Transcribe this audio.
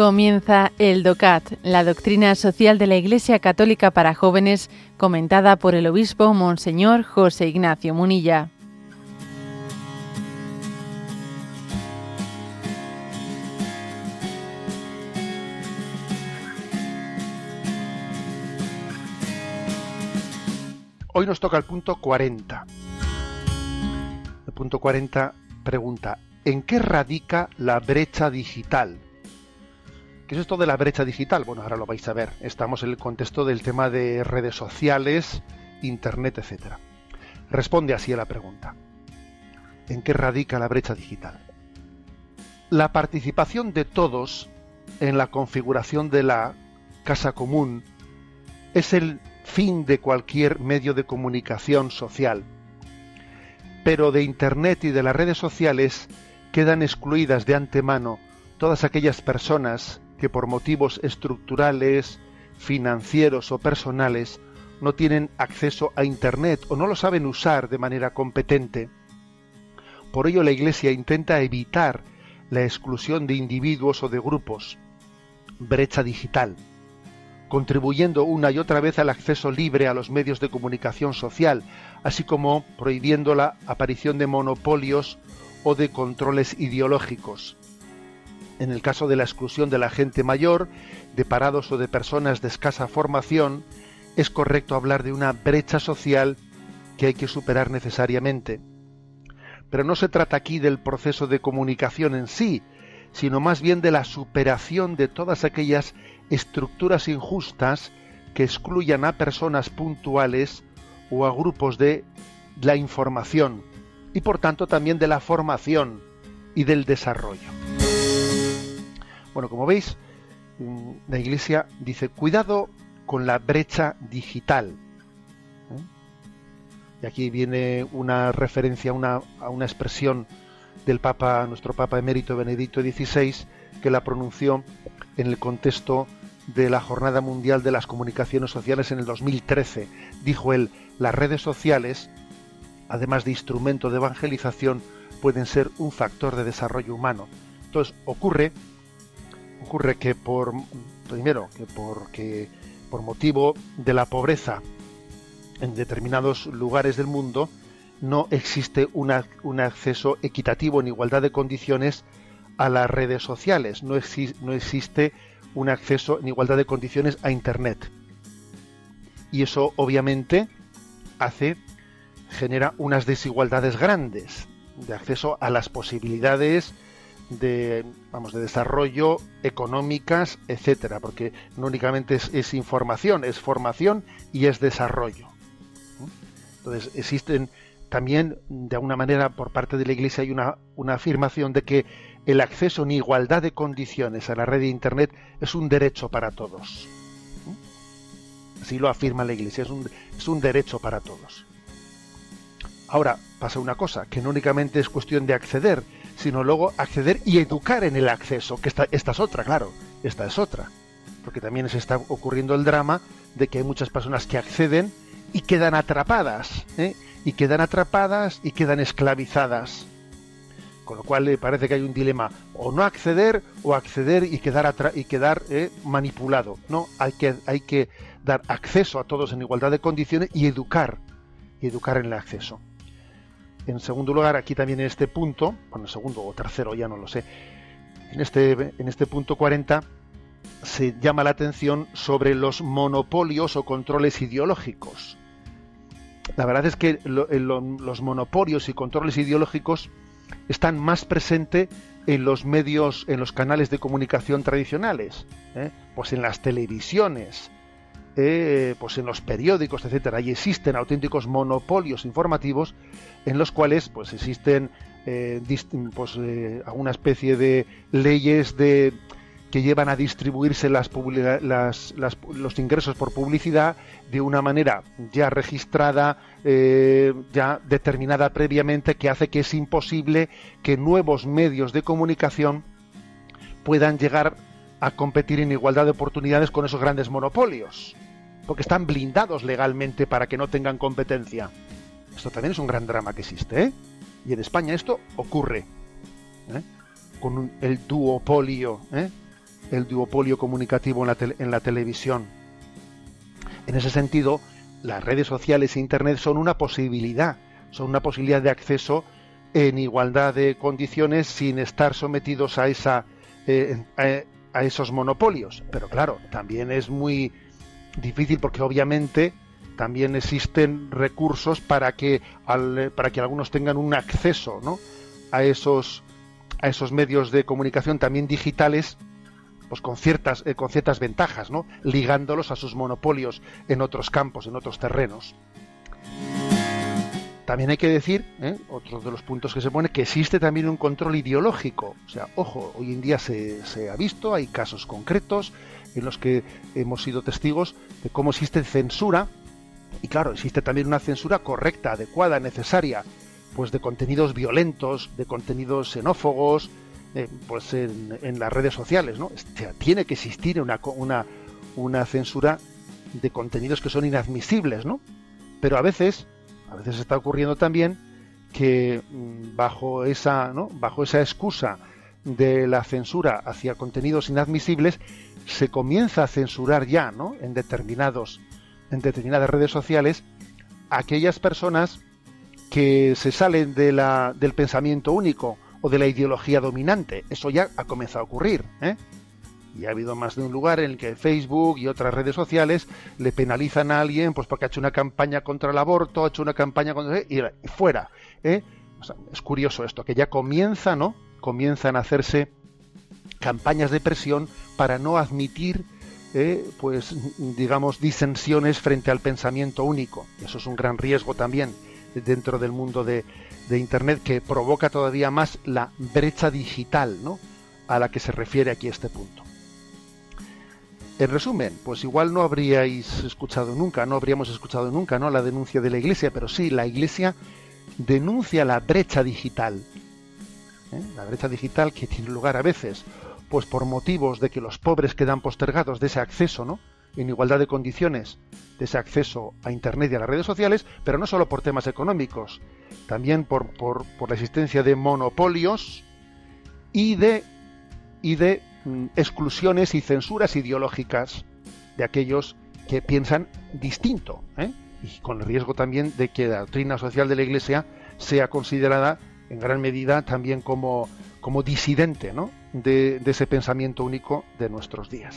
Comienza el DOCAT, la doctrina social de la Iglesia Católica para jóvenes, comentada por el obispo Monseñor José Ignacio Munilla. Hoy nos toca el punto 40. El punto 40 pregunta, ¿en qué radica la brecha digital? ¿Qué es esto de la brecha digital? Bueno, ahora lo vais a ver. Estamos en el contexto del tema de redes sociales, internet, etc. Responde así a la pregunta. ¿En qué radica la brecha digital? La participación de todos en la configuración de la casa común es el fin de cualquier medio de comunicación social. Pero de Internet y de las redes sociales quedan excluidas de antemano todas aquellas personas que por motivos estructurales, financieros o personales no tienen acceso a Internet o no lo saben usar de manera competente. Por ello la Iglesia intenta evitar la exclusión de individuos o de grupos, brecha digital, contribuyendo una y otra vez al acceso libre a los medios de comunicación social, así como prohibiendo la aparición de monopolios o de controles ideológicos en el caso de la exclusión de la gente mayor, de parados o de personas de escasa formación, es correcto hablar de una brecha social que hay que superar necesariamente. Pero no se trata aquí del proceso de comunicación en sí, sino más bien de la superación de todas aquellas estructuras injustas que excluyan a personas puntuales o a grupos de la información y por tanto también de la formación y del desarrollo. Bueno, como veis, mm, la Iglesia dice, cuidado con la brecha digital. ¿eh? Y aquí viene una referencia una, a una expresión del Papa, nuestro Papa emérito Benedicto XVI, que la pronunció en el contexto de la Jornada Mundial de las Comunicaciones Sociales en el 2013. Dijo él, las redes sociales, además de instrumento de evangelización, pueden ser un factor de desarrollo humano. Entonces, ocurre ocurre que por primero que porque por motivo de la pobreza en determinados lugares del mundo no existe un acceso equitativo en igualdad de condiciones a las redes sociales, no, no existe un acceso en igualdad de condiciones a Internet. Y eso obviamente hace, genera unas desigualdades grandes de acceso a las posibilidades de, vamos, de desarrollo económicas, etcétera, porque no únicamente es, información, es formación y es desarrollo. Entonces, existen también, de alguna manera, por parte de la Iglesia hay una, una afirmación de que el acceso en igualdad de condiciones a la red de Internet es un derecho para todos. Así lo afirma la Iglesia, es un, es un derecho para todos. Ahora pasa una cosa, que no únicamente es cuestión de acceder, sino luego acceder y educar en el acceso, que esta, esta es otra, claro, esta es otra. Porque también se está ocurriendo el drama de que hay muchas personas que acceden y quedan atrapadas, ¿eh? y quedan atrapadas y quedan esclavizadas. Con lo cual le parece que hay un dilema, o no acceder o acceder y quedar, y quedar ¿eh? manipulado. No, hay que, hay que dar acceso a todos en igualdad de condiciones y educar, y educar en el acceso. En segundo lugar, aquí también en este punto, bueno, segundo o tercero, ya no lo sé, en este, en este punto 40 se llama la atención sobre los monopolios o controles ideológicos. La verdad es que los monopolios y controles ideológicos están más presentes en los medios, en los canales de comunicación tradicionales, ¿eh? pues en las televisiones, eh, pues en los periódicos, etcétera, y existen auténticos monopolios informativos en los cuales pues existen eh, pues, eh, alguna especie de leyes de que llevan a distribuirse las, los ingresos por publicidad de una manera ya registrada, ya determinada previamente, que hace que es imposible que nuevos medios de comunicación puedan llegar a competir en igualdad de oportunidades con esos grandes monopolios, porque están blindados legalmente para que no tengan competencia. Esto también es un gran drama que existe, ¿eh? Y en España esto ocurre, ¿eh? con el duopolio, ¿eh? el duopolio comunicativo en la, televisión. En ese sentido, las redes sociales e Internet son una posibilidad, son una posibilidad de acceso en igualdad de condiciones sin estar sometidos a, esa, eh, a, esos monopolios. Pero claro, también es muy difícil porque obviamente también existen recursos para que, para que algunos tengan un acceso ¿no? a, esos, a esos medios de comunicación también digitales pues con ciertas, eh, con ciertas ventajas, ¿no? ligándolos a sus monopolios en otros campos, en otros terrenos. También hay que decir, ¿eh? otro de los puntos que se pone, que existe también un control ideológico. O sea, ojo, hoy en día se, ha visto, hay casos concretos en los que hemos sido testigos de cómo existe censura, y claro, existe también una censura correcta, adecuada, necesaria, pues de contenidos violentos, de contenidos xenófobos, eh, pues en, las redes sociales, ¿no? tiene que existir una, una, una censura de contenidos que son inadmisibles, ¿no? Pero a veces a veces está ocurriendo también que mm, bajo esa, ¿no? bajo esa excusa de la censura hacia contenidos inadmisibles, se comienza a censurar ya, ¿no? En determinados, en determinadas redes sociales, aquellas personas que se salen de la, del pensamiento único o de la ideología dominante. Eso ya ha comenzado a ocurrir. ¿eh? Y ha habido más de un lugar en el que Facebook y otras redes sociales le penalizan a alguien pues porque ha hecho una campaña contra el aborto, ha hecho una campaña contra... y fuera. ¿eh? es curioso esto, que ya comienza, ¿no? Comienzan a hacerse campañas de presión para no admitir ¿eh? pues digamos disensiones frente al pensamiento único. Eso es un gran riesgo también dentro del mundo de, de Internet que provoca todavía más la brecha digital, ¿no? a la que se refiere aquí este punto. En resumen, pues igual no habríais escuchado nunca, no habríamos escuchado nunca, ¿no? La denuncia de la Iglesia, pero sí, la Iglesia denuncia la brecha digital. ¿eh? La brecha digital que tiene lugar a veces, pues por motivos de que los pobres quedan postergados de ese acceso, ¿no? En igualdad de condiciones, de ese acceso a Internet y a las redes sociales, pero no solo por temas económicos, también por, por, por la existencia de monopolios y de, y de exclusiones y censuras ideológicas de aquellos que piensan distinto, ¿eh? y con el riesgo también de que la doctrina social de la Iglesia sea considerada en gran medida también como, como disidente de ese pensamiento único de nuestros días.